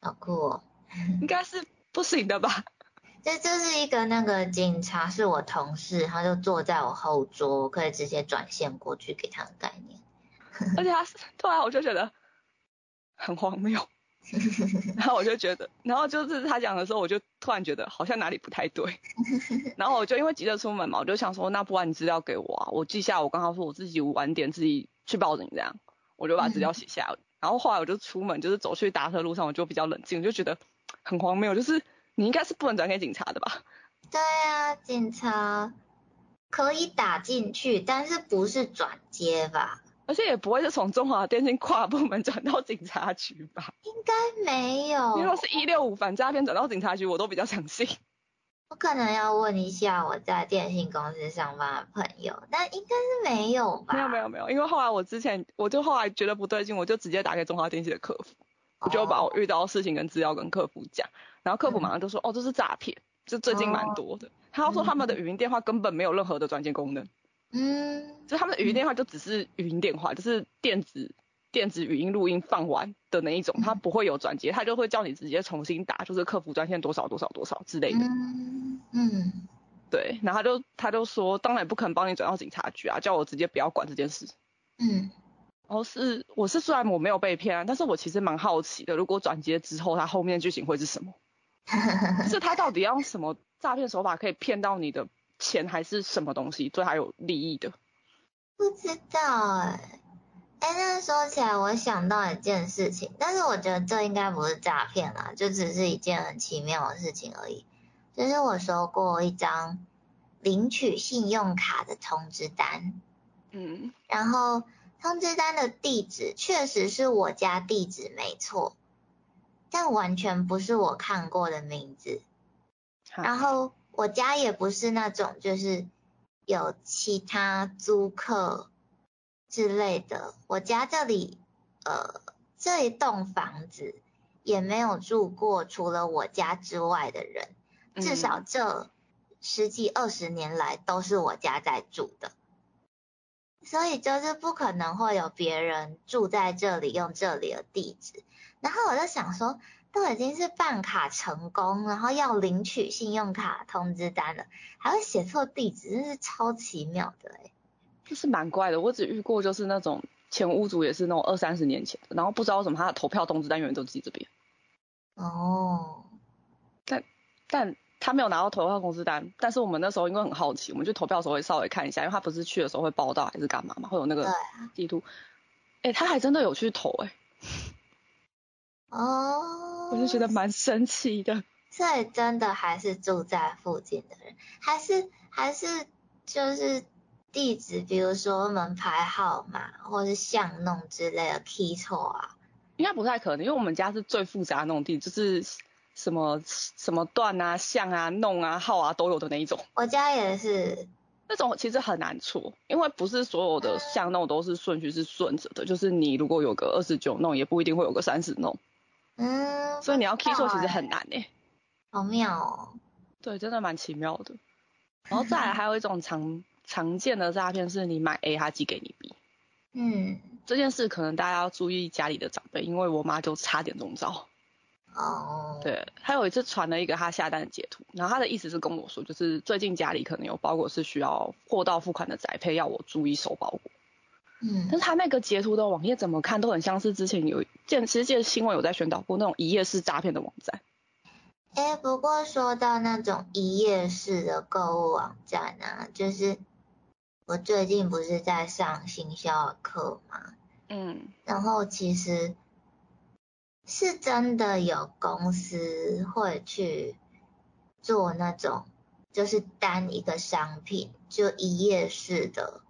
Speaker 1: 好酷哦。<laughs>
Speaker 2: 应该是不行的吧？<laughs>
Speaker 1: 这就是一个那个警察是我同事，他就坐在我后桌，我可以直接转线过去给他的概念。<laughs>
Speaker 2: 而且他是对啊，我就觉得很荒谬，<laughs> 然后我就觉得，然后就是他讲的时候，我就突然觉得好像哪里不太对，<laughs> 然后我就因为急着出门嘛，我就想说，那不然你资料给我啊，我记下，我刚刚说我自己晚点自己去报警这样，我就把资料写下来，然后后来我就出门，就是走去搭车路上，我就比较冷静，我就觉得很荒谬，就是你应该是不能转给警察的吧？<laughs>
Speaker 1: 对啊，警察可以打进去，但是不是转接吧？
Speaker 2: 而且也不会是从中华电信跨部门转到警察局吧？
Speaker 1: 应该没有
Speaker 2: 因为，是一六五反诈骗转到警察局，我都比较相信。
Speaker 1: 我可能要问一下我在电信公司上班的朋友，但应该是没有吧？
Speaker 2: 没有没有没有，因为后来我之前我就后来觉得不对劲，我就直接打给中华电信的客服，我就把我遇到的事情跟资料跟客服讲，然后客服马上就说哦这是诈骗，就最近蛮多的。他说他们的语音电话根本没有任何的转接功能，
Speaker 1: 嗯
Speaker 2: 就他们的语音电话就只是语音电话，就是电子电子语音录音放完的那一种，它不会有转接，他就会叫你直接重新打，就是客服专线多少多少多少之类的。
Speaker 1: 嗯嗯
Speaker 2: 对，然后他就他就说，当然不可能帮你转到警察局啊，叫我直接不要管这件事。
Speaker 1: 嗯
Speaker 2: 然后是我是虽然我没有被骗啊，但是我其实蛮好奇的，如果转接之后，它后面剧情会是什么？<laughs> 是他到底要用什么诈骗手法可以骗到你的钱，还是什么东西对他有利益的？
Speaker 1: 不知道哎、哎、那说起来，我想到一件事情，但是我觉得这应该不是诈骗啦，就只是一件很奇妙的事情而已。就是我收过一张领取信用卡的通知单，
Speaker 2: 嗯，
Speaker 1: 然后通知单的地址确实是我家地址没错，但完全不是我看过的名字。然后我家也不是那种就是有其他租客之类的，我家这里呃这一栋房子也没有住过除了我家之外的人，至少这十几二十年来都是我家在住的，所以就是不可能会有别人住在这里用这里的地址。然后我就想说，都已经是办卡成功，然后要领取信用卡通知单了，还会写错地址，真是超奇妙的哎、
Speaker 2: 就是蛮怪的。我只遇过就是那种前屋主也是那种二三十年前的，然后不知道为什么他的投票通知单永远都寄这边，
Speaker 1: 哦，
Speaker 2: 但但他没有拿到投票通知单。但是我们那时候因为很好奇，我们去投票的时候会稍微看一下，因为他不是去的时候会报到还是干嘛嘛，会有那个
Speaker 1: 对
Speaker 2: 记录。哎、他还真的有去投哎、
Speaker 1: 哦，
Speaker 2: 我就觉得蛮神奇的。
Speaker 1: 所以真的还是住在附近的人，还是还是就是地址，比如说门牌号码或是巷弄之类的 key 错啊。
Speaker 2: 应该不太可能，因为我们家是最复杂的那种地，就是什么什么段啊、巷啊、弄啊、号啊都有的那一种。
Speaker 1: 我家也是，
Speaker 2: 那种其实很难错，因为不是所有的巷弄都是顺序是顺着的，就是你如果有个二十九弄，也不一定会有个三十弄，
Speaker 1: 嗯，
Speaker 2: 所以你要 key 错其实很难诶、
Speaker 1: 好妙哦。
Speaker 2: 对，真的蛮奇妙的。然后再来还有一种常 <laughs> 常见的诈骗是你买 A，他寄给你 B，
Speaker 1: 嗯，
Speaker 2: 这件事可能大家要注意家里的长辈，因为我妈就差点中招。
Speaker 1: 哦，
Speaker 2: 对，她有一次传了一个她下单的截图，然后她的意思是跟我说，就是最近家里可能有包裹是需要货到付款的宅配，要我注意收包裹。
Speaker 1: 嗯。
Speaker 2: 但是他那个截图的网页怎么看都很像是之前有见，其实这新闻有在宣导过那种一页式诈骗的网站。
Speaker 1: 哎，不过说到那种一页式的购物网站啊，就是我最近不是在上行销的课吗，
Speaker 2: 嗯，
Speaker 1: 然后其实是真的有公司会去做那种，就是单一个商品就一页式的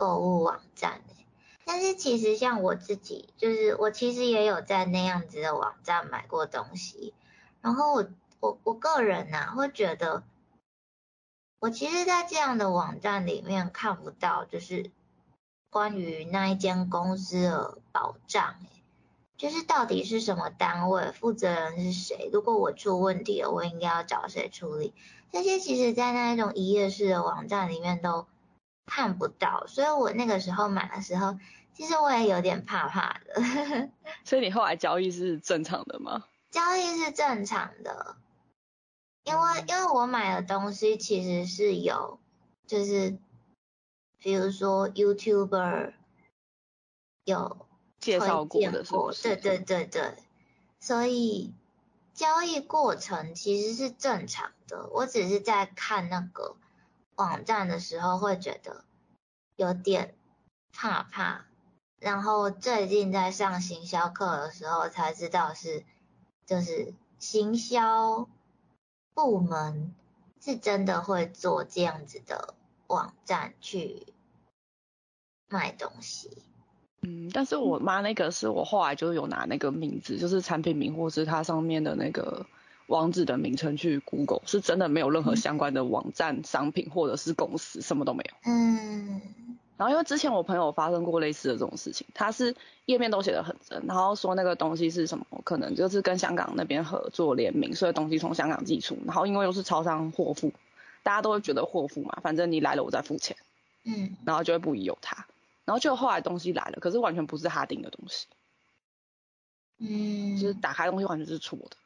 Speaker 1: 购物网站欸。但是其实像我自己，就是我其实也有在那样子的网站买过东西，然后我我我个人呐、会觉得，我其实，在这样的网站里面看不到，就是关于那一间公司的保障、欸，就是到底是什么单位，负责人是谁，如果我出问题了，我应该要找谁处理？这些其实，在那一种一页式的网站里面都看不到，所以我那个时候买的时候，其实我也有点怕怕的。<laughs>
Speaker 2: 所以你后来交易是正常的吗？
Speaker 1: 交易是正常的，因为因为我买的东西其实是有，就是比如说 YouTuber 有
Speaker 2: 介绍过的是是？
Speaker 1: 对对对对，所以交易过程其实是正常的，我只是在看那个网站的时候会觉得有点怕怕，然后最近在上行销课的时候才知道是就是行销部门是真的会做这样子的网站去卖东西。
Speaker 2: 嗯，但是我妈那个是我后来就有拿那个名字，就是产品名或是它上面的那个网址的名称去 Google，是真的没有任何相关的网站、商品或者是公司，什么都没有。
Speaker 1: 嗯。
Speaker 2: 然后因为之前我朋友发生过类似的这种事情，他是页面都写得很真，然后说那个东西是什么，可能就是跟香港那边合作联名，所以东西从香港寄出，然后因为又是超商货付，大家都会觉得货付嘛，反正你来了我再付钱，
Speaker 1: 嗯。
Speaker 2: 然后就会不疑有他，然后就后来东西来了，可是完全不是他订的东西，
Speaker 1: 嗯，
Speaker 2: 就是打开东西完全是错的。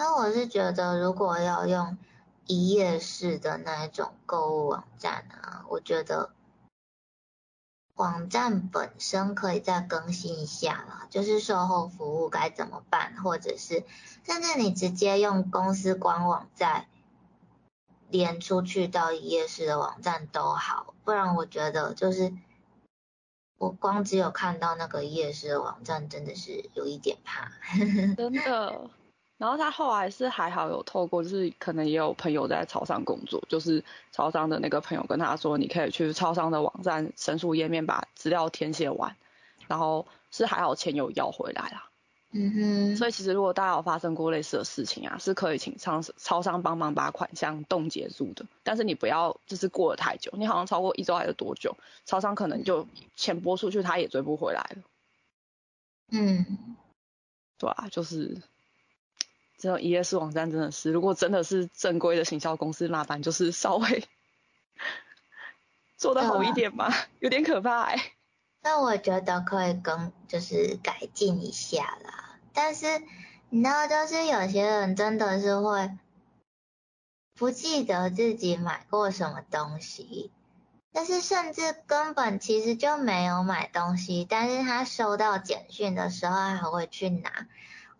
Speaker 1: 那我是觉得，如果要用一页式的那一种购物网站啊，我觉得网站本身可以再更新一下啦，就是售后服务该怎么办，或者是甚至你直接用公司官网再连出去到一页式的网站都好，不然我觉得就是我光只有看到那个一页式的网站，真的是有一点怕。<laughs>
Speaker 2: 真的。然后他后来是还好有透过，就是可能也有朋友在超商工作，就是超商的那个朋友跟他说，你可以去超商的网站申诉页面把资料填写完，然后是还好钱有要回来啦。
Speaker 1: 嗯哼，
Speaker 2: 所以其实如果大家有发生过类似的事情啊，是可以请超超商帮忙把款项冻结住的，但是你不要就是过了太久，你好像超过一周还是多久，超商可能就钱拨出去他也追不回来了。
Speaker 1: 嗯。
Speaker 2: 对啊，就是这种一页式网站真的是，如果真的是正规的行销公司，麻烦就是稍微做得好一点嘛，有点可怕哎、
Speaker 1: 那我觉得可以跟就是改进一下啦，但是你知道，就是有些人真的是会不记得自己买过什么东西，但是甚至根本其实就没有买东西，但是他收到简讯的时候还会去拿，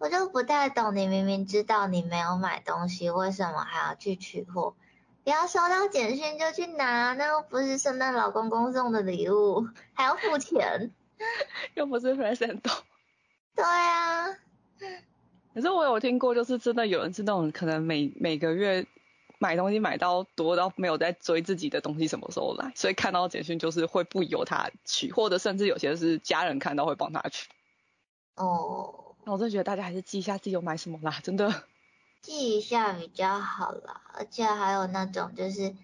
Speaker 1: 我就不太懂，你明明知道你没有买东西，为什么还要去取货？不要收到简讯就去拿，那又不是圣诞老公公送的礼物，还要付钱。<laughs>
Speaker 2: 又不是 present。
Speaker 1: 对啊，<laughs>
Speaker 2: 可是我有听过，就是真的有人是那种可能每每个月买东西买到多到没有在追自己的东西什么时候来，所以看到简讯就是会不由他取，或者甚至有些是家人看到会帮他取。
Speaker 1: 哦，
Speaker 2: 那我真的觉得大家还是记一下自己有买什么啦，真的。
Speaker 1: 记一下比较好啦，而且还有那种就是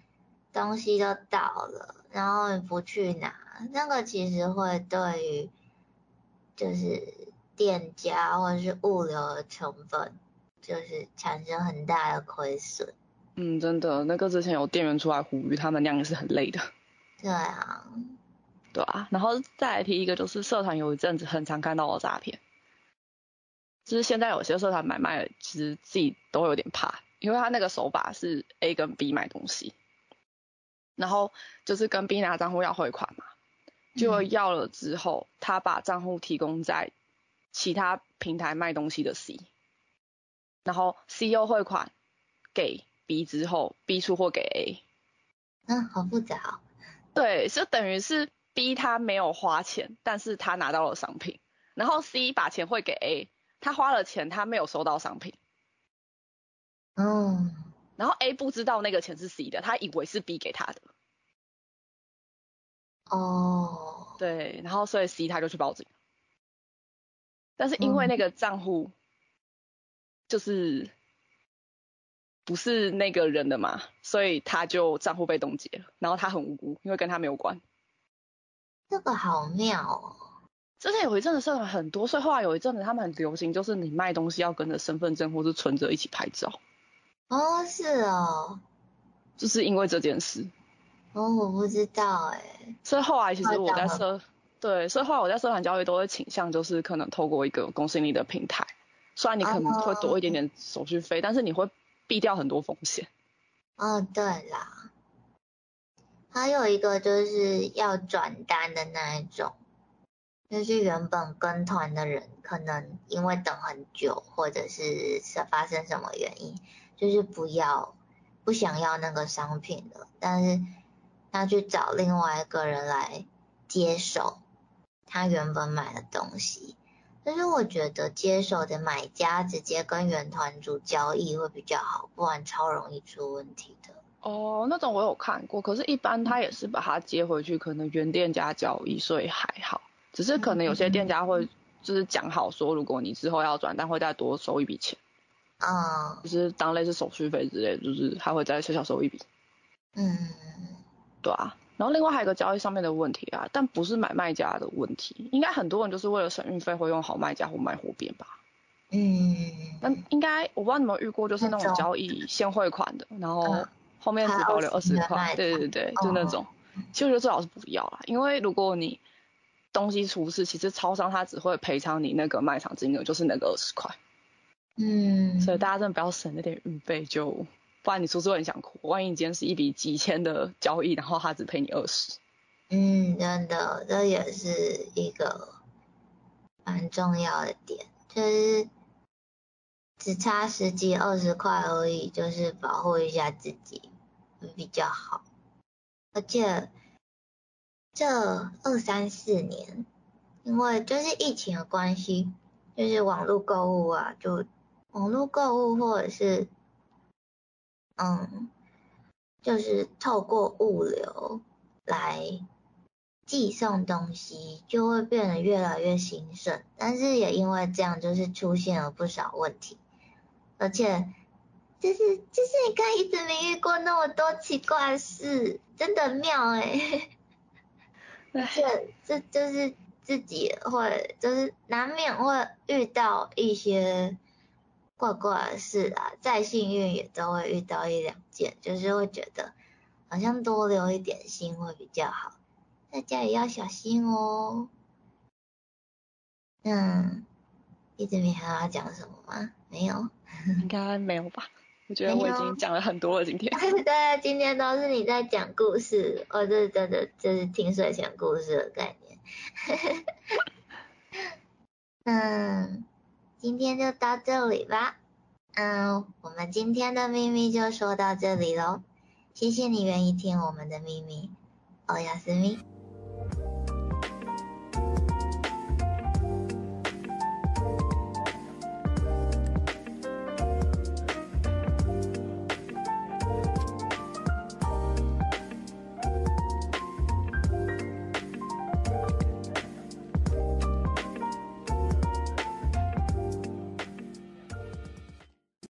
Speaker 1: 东西都到了，然后你不去拿，那个其实会对于就是店家或者是物流的成本，就是产生很大的亏损。
Speaker 2: 嗯，真的，那个之前有店员出来呼吁，他们那样也是很累的。
Speaker 1: 对啊，
Speaker 2: 对啊，然后再来提一个，就是社团有一阵子很常看到的诈骗，就是现在有些社团买卖，其实自己都有点怕，因为他那个手法是 A 跟 B 买东西，然后就是跟 B 拿账户要汇款嘛，就要了之后，他把账户提供在其他平台卖东西的 C，然后 C 又汇款给 B 之后，B 出货给 A，
Speaker 1: 嗯，好复杂哦。
Speaker 2: 对，就等于是。B 他没有花钱，但是他拿到了商品，然后 C 把钱汇给 A，他花了钱，他没有收到商品。
Speaker 1: 嗯。
Speaker 2: 然后 A 不知道那个钱是 C 的，他以为是 B 给他的。
Speaker 1: 哦。
Speaker 2: 对，然后所以 C 他就去报警，但是因为那个账户就是不是那个人的嘛，所以他就账户被冻结了，然后他很无辜，因为跟他没有关。
Speaker 1: 这个好妙哦！
Speaker 2: 之前有一阵子社团很多，所以后来有一阵子他们很流行，就是你卖东西要跟着身份证或是存折一起拍照。
Speaker 1: 哦，是哦，
Speaker 2: 就是因为这件事。
Speaker 1: 哦，我不知道哎。
Speaker 2: 所以后来其实我在社，对，所以后来我在社团交易都会倾向就是可能透过一个公信力的平台，虽然你可能会多一点点手续费，但是你会避掉很多风险。
Speaker 1: 哦，对啦。还有一个就是要转单的那一种，就是原本跟团的人可能因为等很久，或者是是发生什么原因，就是不要不想要那个商品了，但是他去找另外一个人来接手他原本买的东西，但是我觉得接手的买家直接跟原团主交易会比较好，不然超容易出问题的。
Speaker 2: 哦，那种我有看过，可是，一般他也是把它接回去，可能原店家交易，所以还好。只是可能有些店家会就是讲好说，如果你之后要转单，会再多收一笔钱。
Speaker 1: 啊。
Speaker 2: 就是当类似手续费之类，就是还会再小小收一笔。
Speaker 1: 嗯。
Speaker 2: 对啊。然后另外还有一个交易上面的问题啊，但不是买卖家的问题，应该很多人就是为了省运费会用好卖家或卖货边吧。
Speaker 1: 嗯。
Speaker 2: 那应该我不知道你有没有遇过，就是那种交易先汇款的，然后。后面只保留二十块，对对对，就那种，其实我觉得最好是不要啦，因为如果你东西出事，其实超商他只会赔偿你那个卖场金额，就是那个二十块。
Speaker 1: 嗯。
Speaker 2: 所以大家真的不要省那点运费，就不然你出事会很想哭。万一你今天是一笔几千的交易，然后他只赔你二十。
Speaker 1: 嗯，真的，这也是一个蛮重要的点，就是。只差十几二十块而已，就是保护一下自己会比较好。而且这二三四年，因为就是疫情的关系，就是网络购物啊，就网络购物或者是嗯，就是透过物流来寄送东西，就会变得越来越兴盛。但是也因为这样，就是出现了不少问题。而且，就是就是你看，一直没遇过那么多奇怪事，真的妙哎！且这就是自己会，就是难免会遇到一些怪怪的事啊。再幸运也都会遇到一两件，就是会觉得好像多留一点心会比较好，大家也要小心哦。嗯，一直没还要讲什么吗？没有。
Speaker 2: 应该没有吧？我觉得我已经讲了很多了，今天。
Speaker 1: 对，今天都是你在讲故事，我，这真的就是听睡前故事的概念。<laughs> 嗯，今天就到这里吧。嗯，我们今天的秘密就说到这里喽。谢谢你愿意听我们的秘密，欧亚斯密。